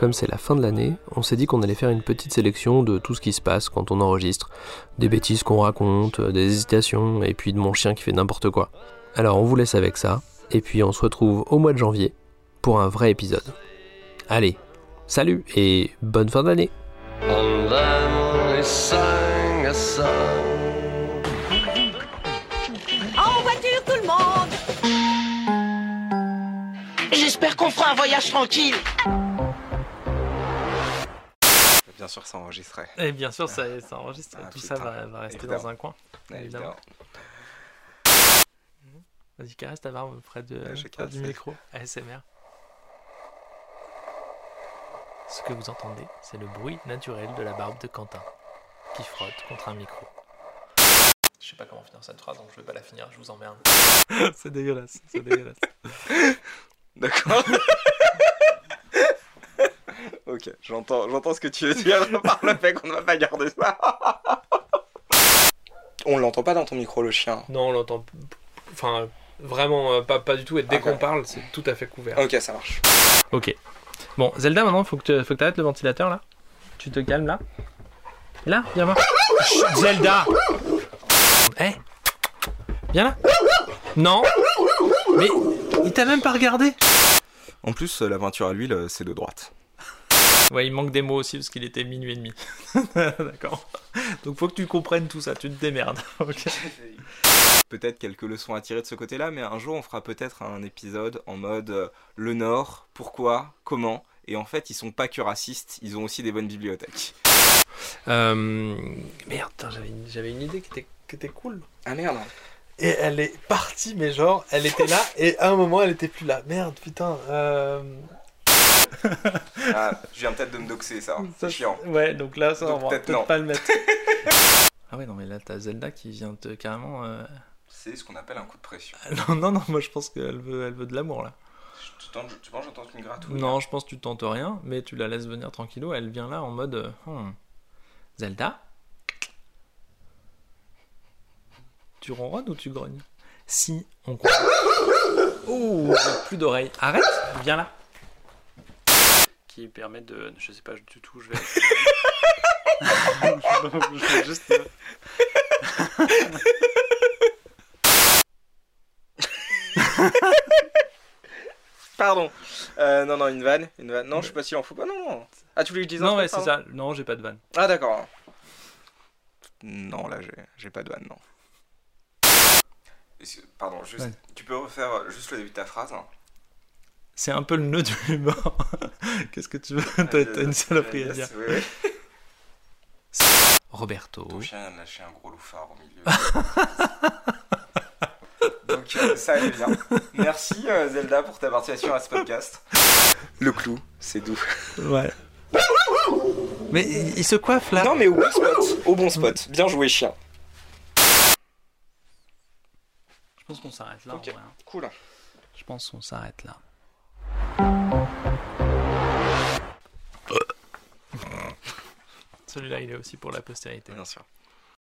comme c'est la fin de l'année, on s'est dit qu'on allait faire une petite sélection de tout ce qui se passe quand on enregistre. Des bêtises qu'on raconte, des hésitations, et puis de mon chien qui fait n'importe quoi. Alors on vous laisse avec ça, et puis on se retrouve au mois de janvier pour un vrai épisode. Allez, salut et bonne fin d'année. En voiture, tout le monde J'espère qu'on fera un voyage tranquille. Bien sûr, ça enregistrait. Et bien sûr, ça, ça enregistre, Ah, tout putain. ça va, va rester Évidemment. dans un coin. Évidemment. Vas-y, caresse ta barbe près, de, Ouais, près du micro. ASMR. Ce que vous entendez, c'est le bruit naturel de la barbe de Quentin, qui frotte contre un micro. Je sais pas comment finir cette phrase, donc je vais pas la finir, je vous emmerde. c'est dégueulasse, c'est dégueulasse. D'accord. Ok, j'entends, j'entends ce que tu veux dire par le fait qu'on ne va pas garder ça. On l'entend pas dans ton micro, le chien. Non, on l'entend. Enfin, vraiment euh, pas, pas du tout, et dès Ok. qu'on parle, c'est tout à fait couvert. Ok, ça marche. Ok. Bon, Zelda, maintenant, faut que tu faut que arrêtes le ventilateur là. Tu te calmes là. Là, viens voir. Chut, Zelda Eh Viens là Non Mais il t'a même pas regardé En plus, euh, la peinture à l'huile, euh, c'est de droite. Ouais, il manque des mots aussi parce qu'il était minuit et demi. D'accord. Donc faut que tu comprennes tout ça, tu te démerdes. Peut-être quelques leçons à tirer de ce côté-là, mais un jour, on fera peut-être un épisode en mode euh, le Nord, pourquoi, comment. Et en fait, ils sont pas que racistes, ils ont aussi des bonnes bibliothèques. Euh, merde, j'avais une, j'avais une idée qui était, qui était cool. Ah merde. Et elle est partie, mais genre, elle était là, et à un moment, elle était plus là. Merde, putain. Euh... Ah, je viens peut-être de me doxer, ça. Ça, C'est chiant. Ouais, donc là, ça, Donc on va peut-être non. pas le mettre. ah ouais, non, mais là, t'as Zelda qui vient te carrément. euh, C'est ce qu'on appelle un coup de pression. Non, non, non, moi je pense qu'elle veut, elle veut de l'amour là. Tu, tentes- tu penses que j'entends une gratouille Non, je pense que tu tentes rien, mais tu la laisses venir tranquillou. Elle vient là en mode. euh, Hmm. Zelda? Tu ronronnes ou tu grognes? Si, on comprend. Oh, j'ai plus d'oreilles. Arrête, viens là. Qui permet de. Je sais pas du tout, je vais. je vais juste. Pardon. Euh, non, non, une vanne. Une vanne. Non, je sais pas s'il en faut pas. Non, non. Ah, tu voulais que je dise un Non, truc, ouais, c'est pardon ça. Non, j'ai pas de vanne. Ah, d'accord. Non, là, j'ai- j'ai pas de vanne, non. Est-ce que- Pardon, juste, Ouais. tu peux refaire juste le début de ta phrase hein C'est un peu le nœud du humour. Qu'est-ce que tu veux T'as t'as une saloperie à dire. Oui, oui. Roberto. Ton chien de lâcher un gros louffard au milieu. Donc, euh, ça allait bien. Merci euh, Zelda pour ta participation à ce podcast. Le clou, c'est doux. Ouais. Mais il, se coiffe là. Non, mais au bon spot. Au bon spot. Bien joué, chien. Je pense qu'on s'arrête là. En vrai, hein. Cool. Je pense qu'on s'arrête là. Celui-là, il est aussi pour la postérité.